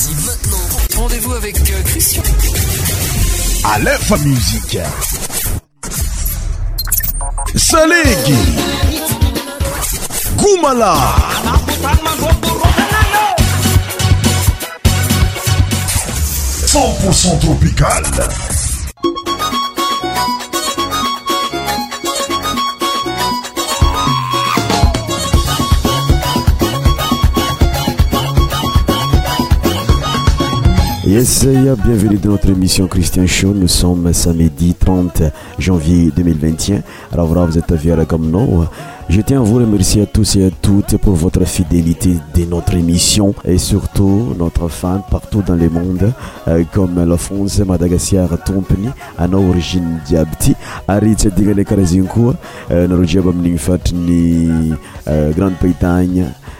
Dis maintenant. Rendez-vous avec euh, Christian. À l'info musique. Salig. Kumala. 100% tropical. Yes, bienvenue dans notre émission Christian Show. Nous sommes samedi 30 janvier 2021. Alors vous êtes comme nous. Je tiens à vous remercier à tous et à toutes pour votre fidélité de notre émission et surtout notre fan partout dans le monde euh, comme la France, Madagascar, Tompni, Anna Origine Diabti, Aritz, Digale Karazinko, euh, Norojabam Nimfat ni euh, Grande-Bretagne.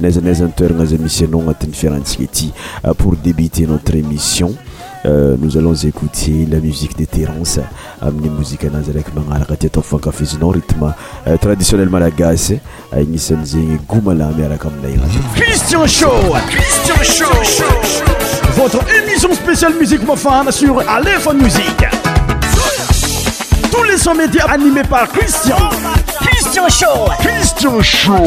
neza neza ny toerana zay misy anao agnatin'ny fiarantsika ity pour débuter notre émission euh, nous allons écouter la musique de Terence amin'ny mozika anazy raiky magnaraka ty atao fankafizinao rythme traditionnel malagasy agnisan'izegny gomala miaraka aminay Christian Show Christian Show votre émission spéciale musique mafana sur Aleph Musique tous les sons médias animés par Christian Christian Show Christian Show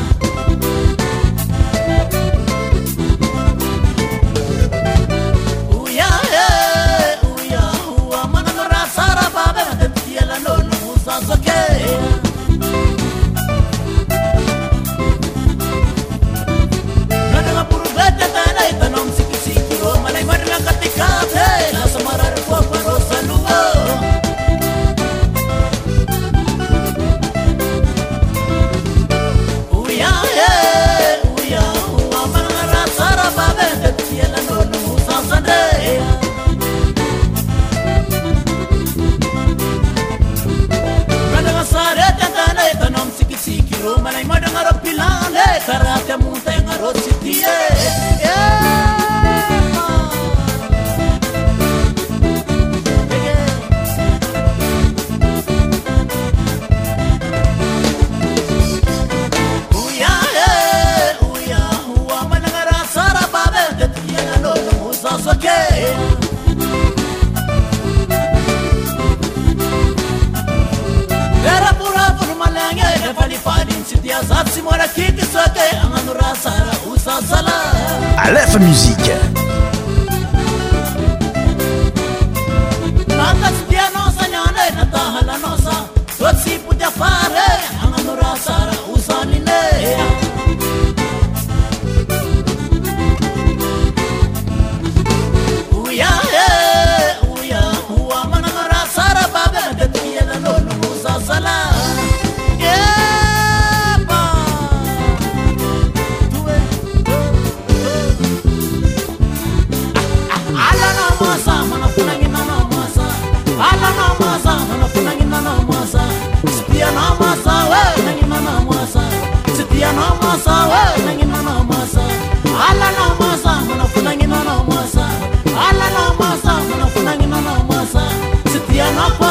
لف موزيك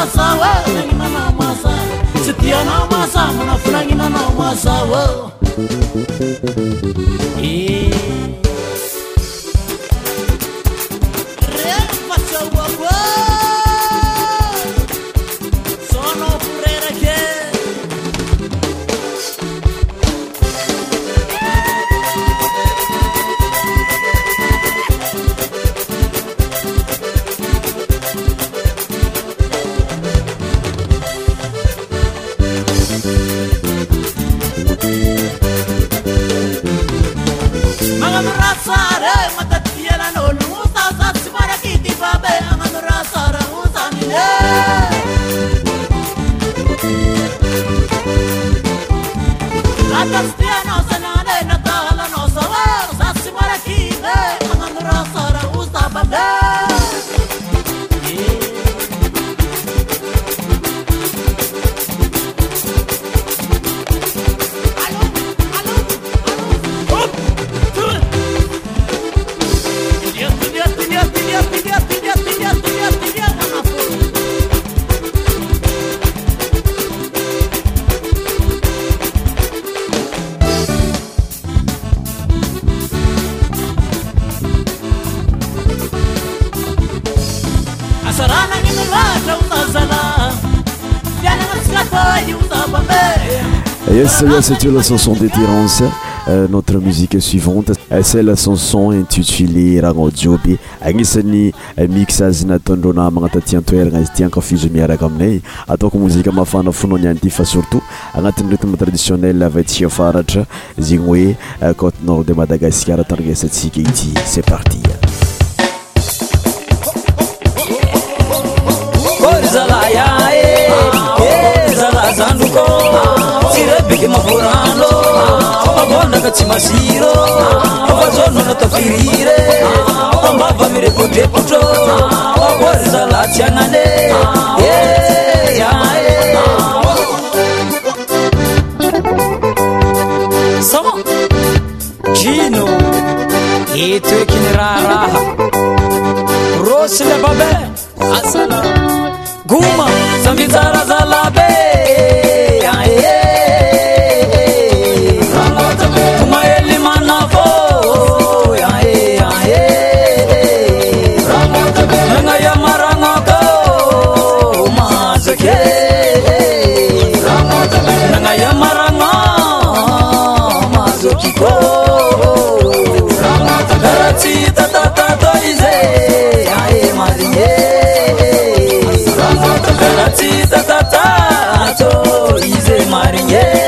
n setiana masa mnafulaginana masaw esaya euh, satio euh, la chanson de terance notre musique suivante esa la chanson intutulé ragnaa jiobe agnisany euh, mixe azena taondreo namagnatati antoerana izy ti ankafizo miaraka aminay ataoko mozike mafana fonao ni anty fa surtout agnatiny retima traditionnel avatsiafaratra zegny hoe cote nord de madagascar taranesatsika ity set parti rznnatrir mbavamirekodrekotr krzalatiananino eh, etokyny e raraha rsylpmzaizrazalab mare t かな atittat toize marie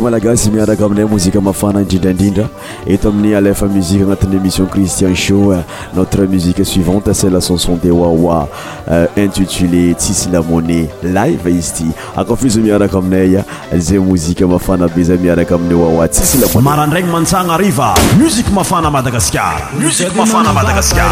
malagasy miaraka aminay mozika mafana indrindraindrindra eto amin'ny alefa muzike agnatin'ny émission christian sho euh, notre musique suivante sela chanson de wawa euh, intitulé tsisy lamonna live izy ty akafaiza miaraka aminay a euh, zay mozike mafana be zay miaraka amin'ny wawa tsisy lao marandragny mantsagna ariva musiqa mafana madagasikar musik mafana madagaskar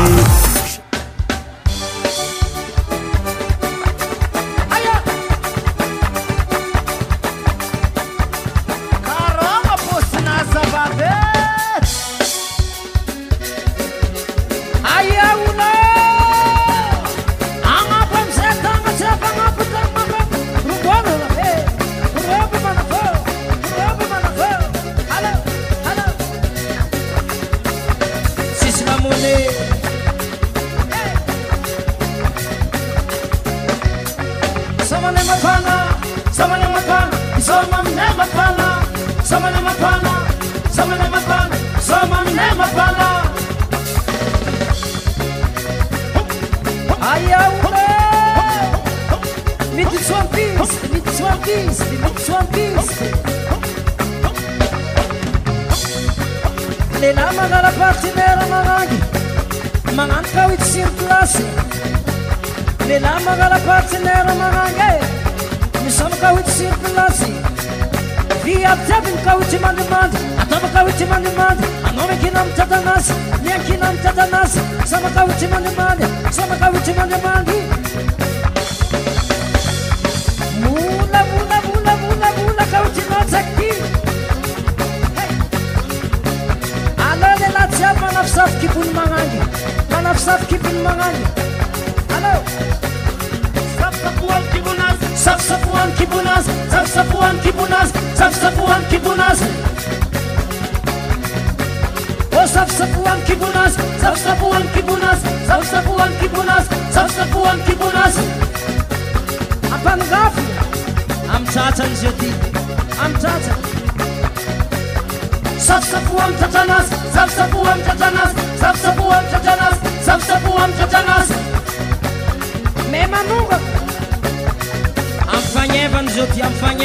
campaña.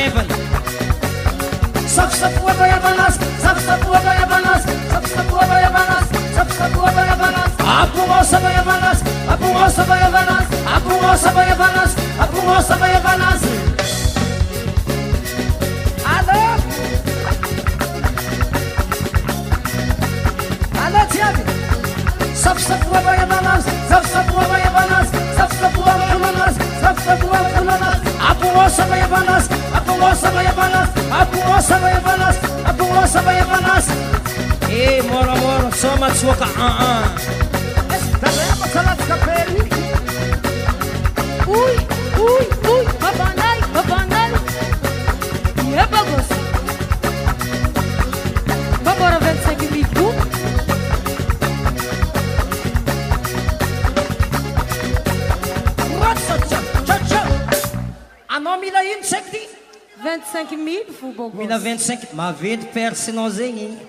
maveny persynao zegnyaassya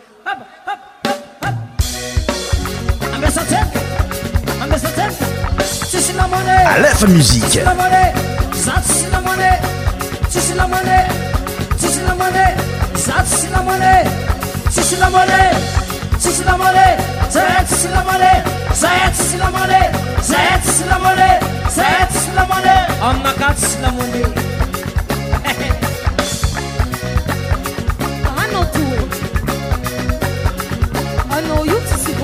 mssytssyzatsnk tssylamn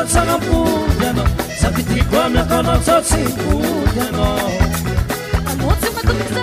apuno ztitrikłanetnccπueno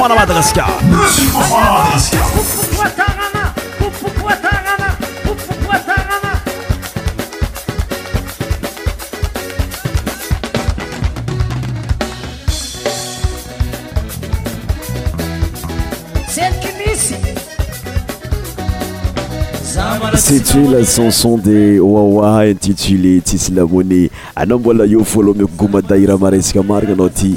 Fana Madraska. Monsieur Fana Madraska. C'était la chanson des Wawa intitulée monnaie. Anambola yo follow me kuma daira mareska marga noti.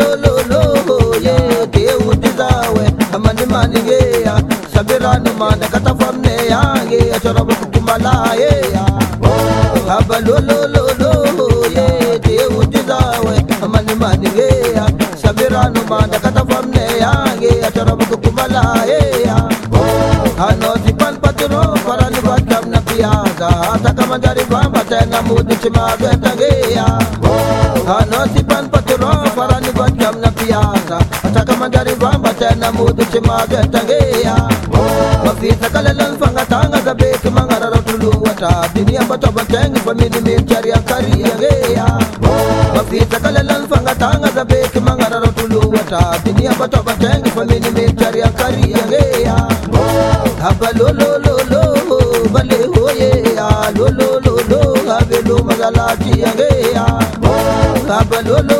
लो लो लो ये देव दिजावे मन मान ये सबरान मान कथा फमने आगे चरब कुमला ये अब लो लो लो लो ये देव दिजावे मन मान ये सबरान मान कथा फमने आगे चरब कुमला ये anozi pan patro paran batam na piaga ataka madari bamba tena mudi chimageta geya anozi pan patro paran yanga ataka magari vamba tena mudu chimagetangeya mafita kalelanfanga tanga zabeki mangararotuluwa ta diniyambatovatengi famili mitari yakariyangeya mafita kalelanfanga tanga zabeki mangararotuluwa ta diniyambatovatengi famili mitari yakariyangeya haba lololo valehoyeya lololo habelumagalatiyangeya haba lolo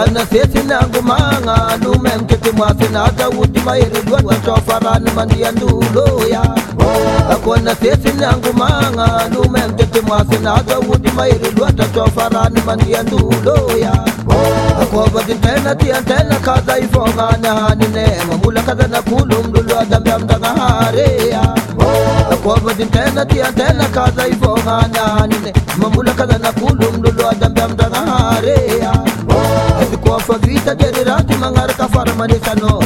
ana sesi nangu manga lume mkete mwase na hata utima irudwa wachofarani mandi ya ndulo ya akona sesi nangu manga lume mkete mwase na hata utima irudwa wachofarani mandi ya ndulo ya akova zintena tia ntena kaza ifonga na hani nema mula kaza na kulu mdulu wa dambi ya mdanga hare ya akova zintena tia ntena kaza ifonga na hani nema mula kaza na kulu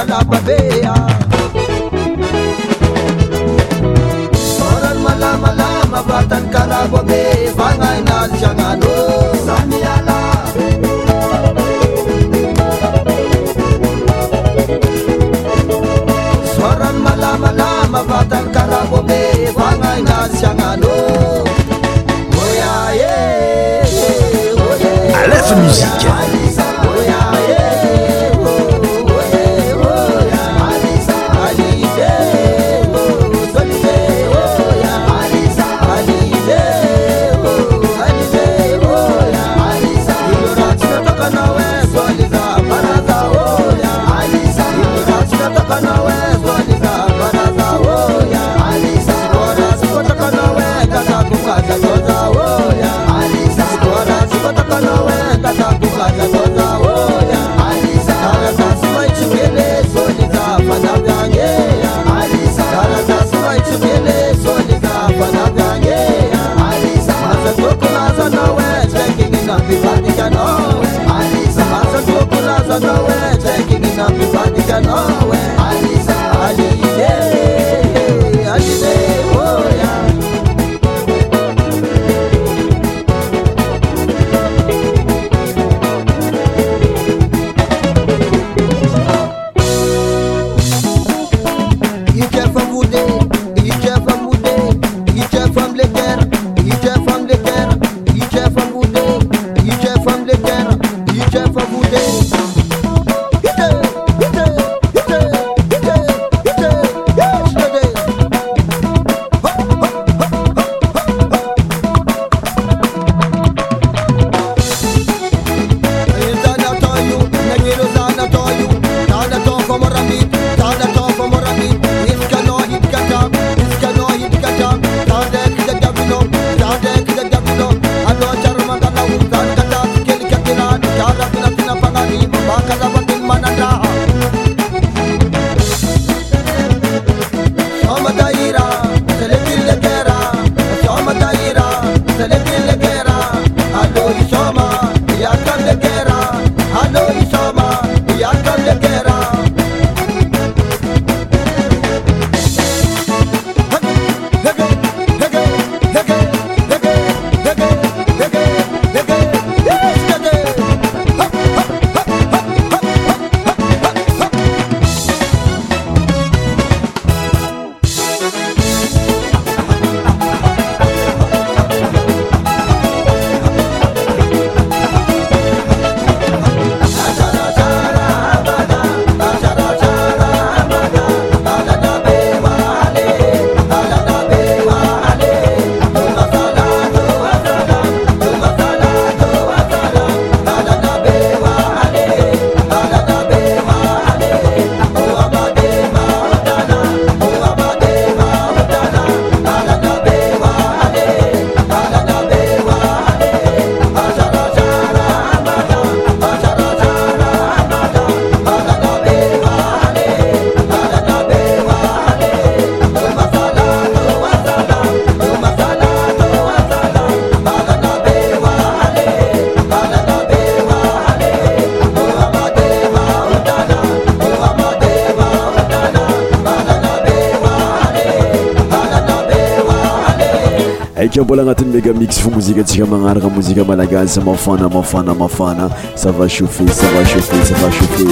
Eh, eh, le i can always, taking it up, you can always. mbola agnatin'ny maigamixy fa mozika antsika magnaraka mozika malagaz mafana mafana mafana sava chafe savachafe sava chofe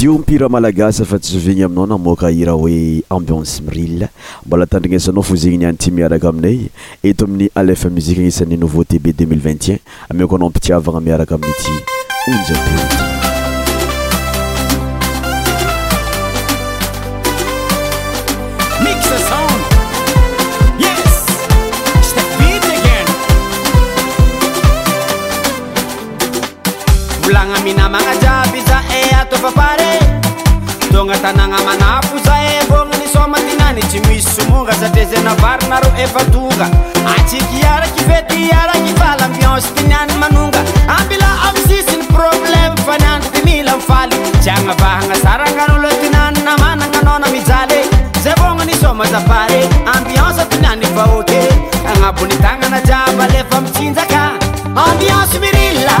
diompira malagasy fa tsysovigny aminao namoka ira hoe ambionce miril mbola tandrinasanao fo zegny ni any ty miaraka aminay eto amin'ny alfa muziqe nisan'ny nouveau tb 2021n amiako anao amipitiavagna miaraka aminy aty onjp tanana manafo zay e, vogna nisôma tyny any tsy misy somonga satriaza navarynaro efa tonga atsika iarakyfety iaragny falaambiansy tyni any manonga ambila amsisyny problème fa niano ty milamfaly jyagnavahagnasaragnaltinyannamanagna anana mijale za vogna nisoma zapare amdians tinyany fa ôte agnabonytagnana jiama lefa mitsinjaka amdianse mirila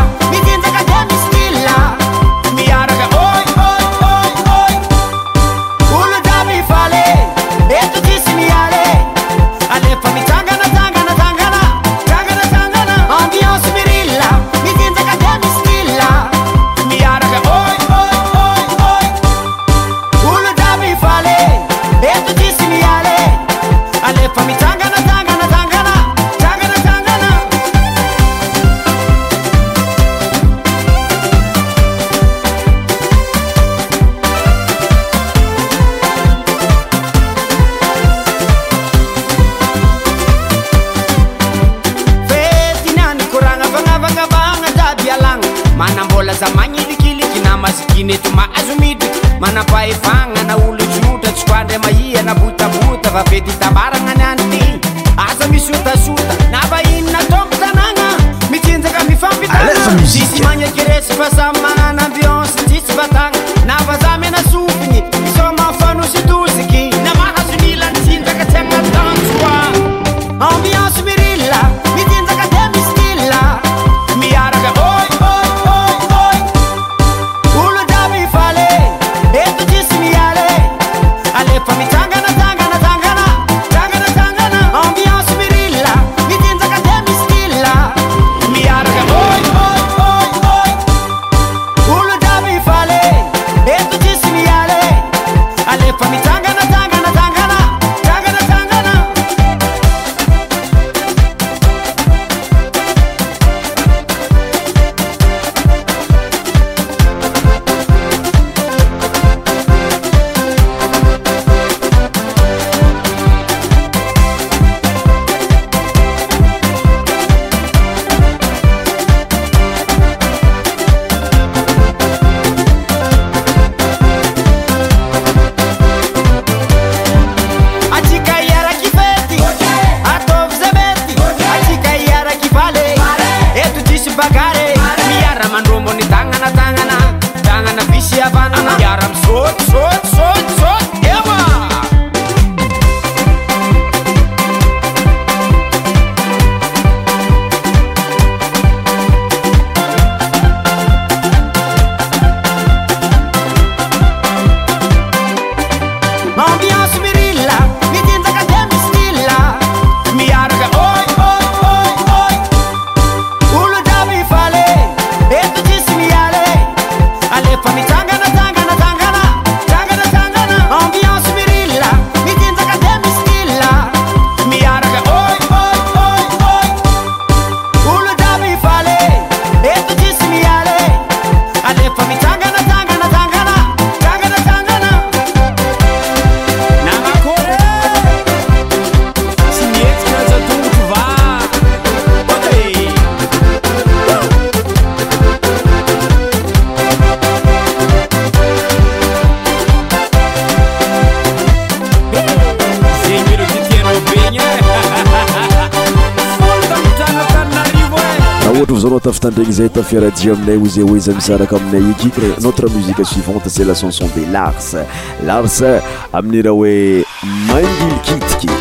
fratjamnaouzeoezamisarakomnaikite notre musiqa suivante c'est la chançon des lars lars aminira oe mangil kitk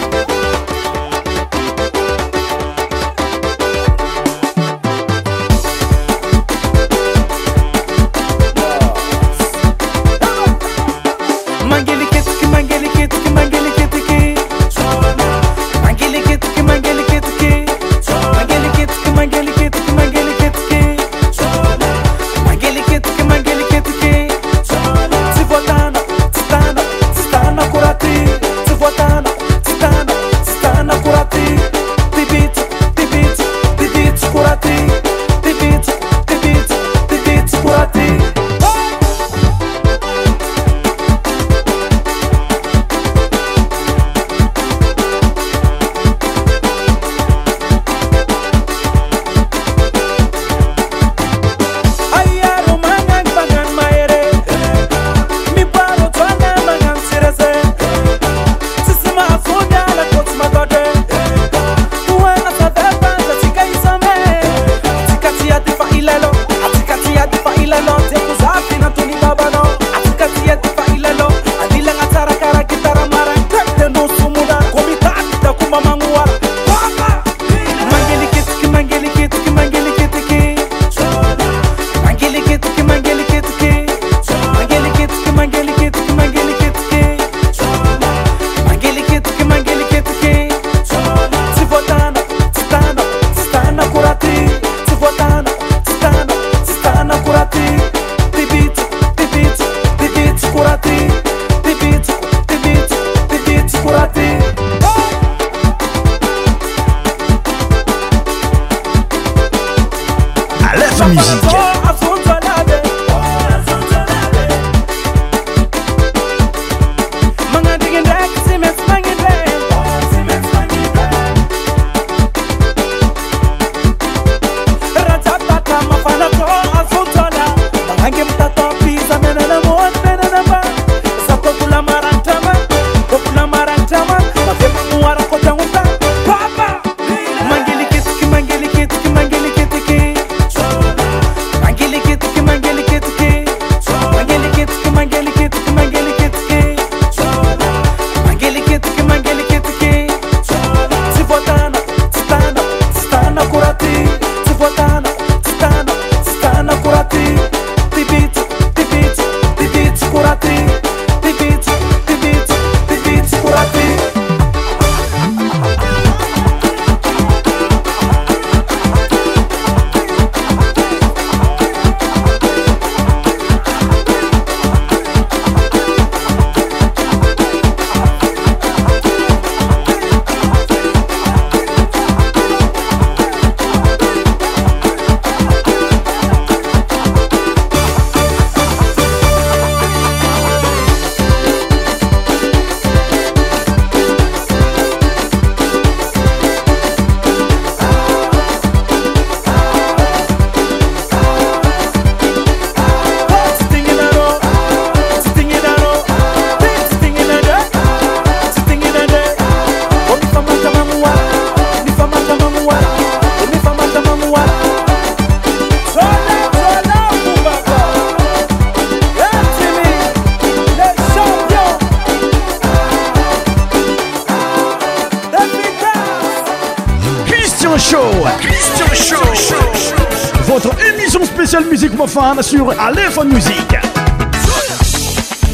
sur Aléphone Musique.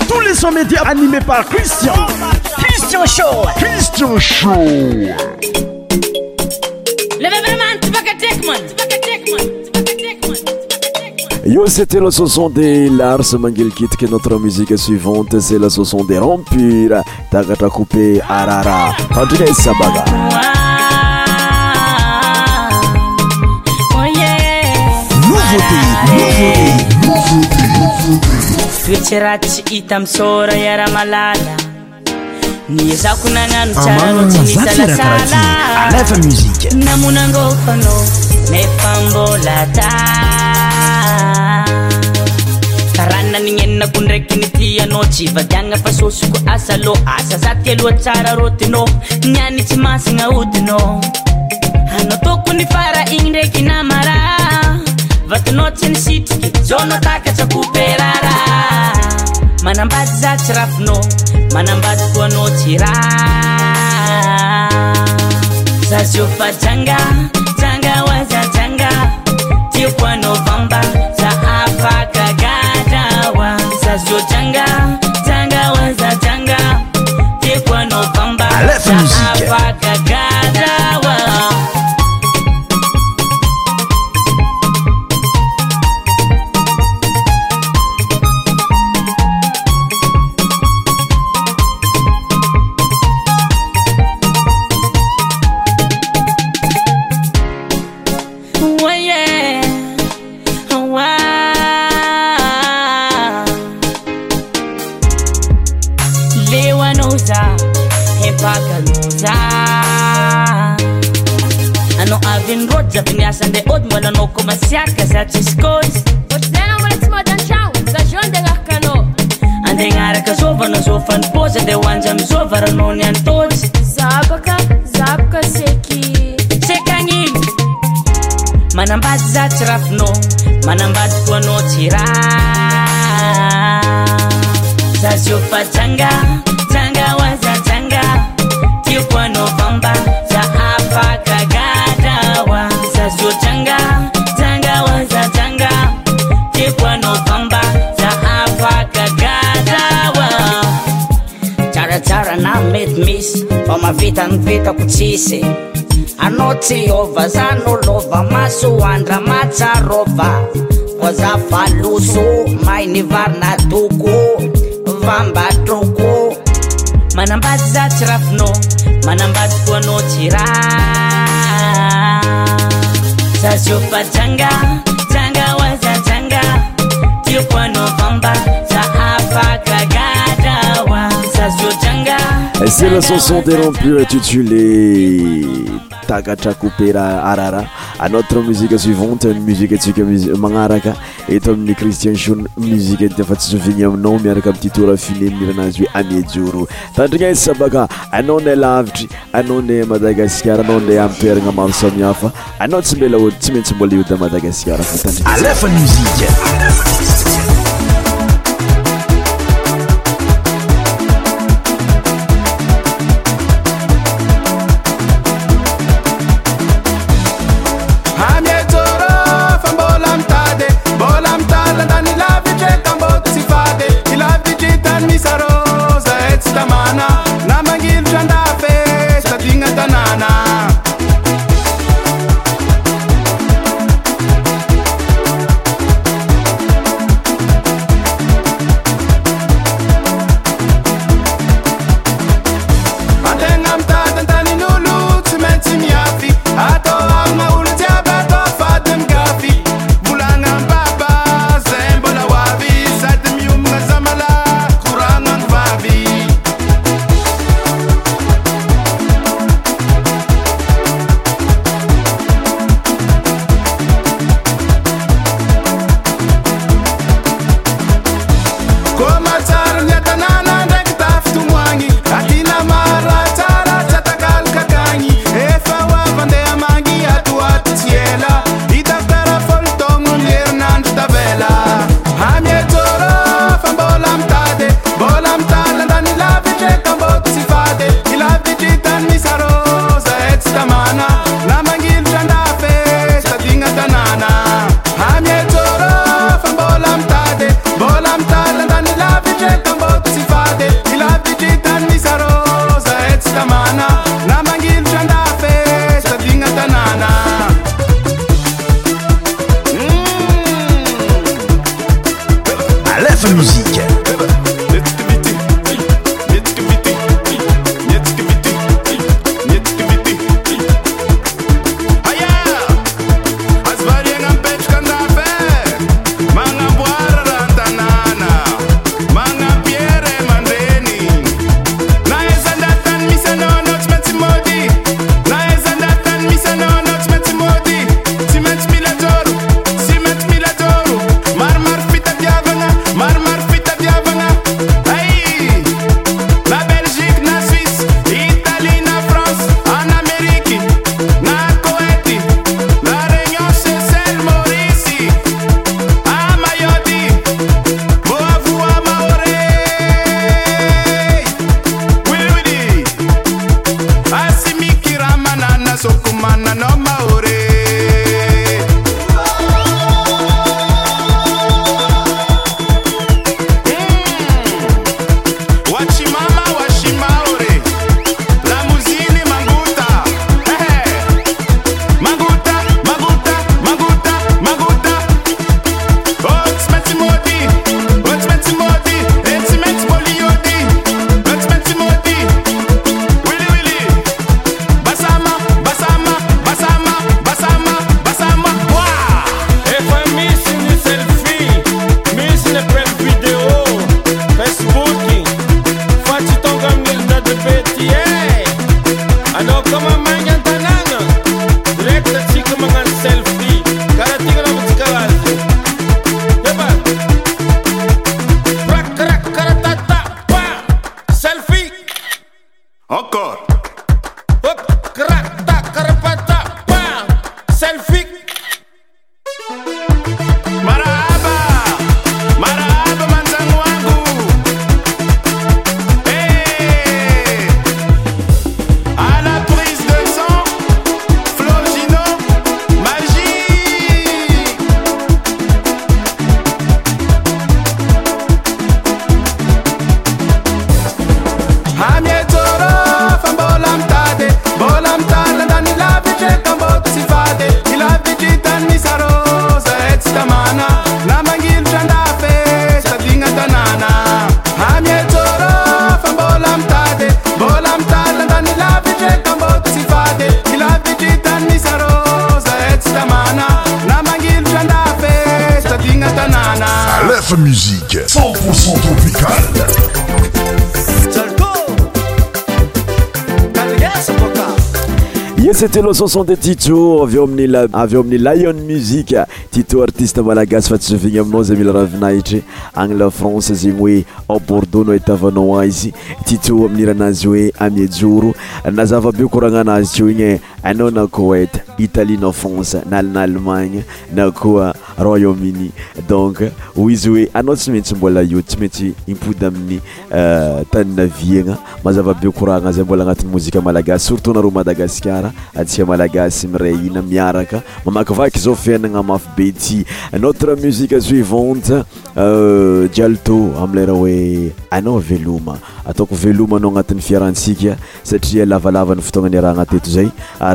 Tous les sons médias animés par Christian. Christian Show. Christian Show. Yo, c'était la chanson de Lars Mangelkit que notre musique suivante, c'est la chanson des Rampures, Tagata Coupé, Arara, Baga Sabaga. toetsy ra tsy hita misora iaramalala nizako nanano sararô tsy nilaaanamonangôfanao nefambola tatarainanineninako ndraiky nyty anao sy vatiana fa sosiko asa loa asa za ty aloha tsara rôtinao nyanitsy masana otinao ana tokonyfara iny ndakynamara vatinao tsy ni sitriky zao nao takatra koperara manambazy za tsy rafinao manambazy koanao tsy ra zazio faanga janga oazaanz anenaraka zavanao za fanioza de hoanaamizovranao ny atoyn manambay za tsy rafinao manambatykoanao y zazofaangaana oazaana ikoanao famba zaafaka fa mavitany vitako tsisy anao tsy ova za nolova masoandra matsarova voazafa loso mainyvarinatoko vambatroko manambasy za tsyrafino manambasy foano yraz selnsotempue taatraoerrara anatmusie suivante muitsika manaraka etoamiy cristian mifa tsiny aminao miarak mttorfineirzy oe mtandrina aanaoeitr anaemadagasaranae anaaosi anatsy beaotsy maintsy mbolamadagasar setelosansande tito ave amiy avy eo amin'ny lyon musiqe titeo artiste malagasy fa tsyzovigny aminao zay mila rahavinahitry anla france zegny hoe a bordaux nao itavanao azy tito amin'n'iranazy hoe amiejoro nazava beo koragnanazy ty o igny eh. anao na koet italie na fance nanallemane na koa royaumeni donc oizy oeana tsy maintsymboaotsymatsyiptnazavaekoranaa euh, boanataastamadagasasaaaasankamakaky zao fiainana mafy bety notre msie sivanteatmleroeanaeatoea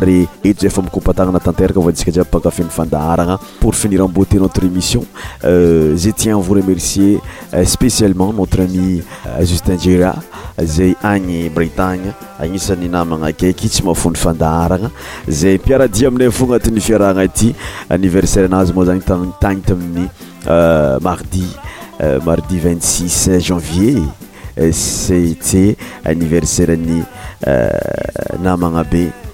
anatyfakaaah ary eto zay fa mikompatagnana tanteraka voantsika jiaby pakafeny fandaharagna pour finir en beauté notre émission euh, je tiens à vous remercier euh, spécialement notre ami euh, Justin gira zay agny Bretagne agnisan'ny namagna akaiky tsy mafony fandaharagna zay mpiaradia aminay fo agnatin'ny fiarahagna ity anniversaire anazy moa zagny tagny tamin'ny euh, mardi mardi 26 janvier c'était anniversaire ny namagna be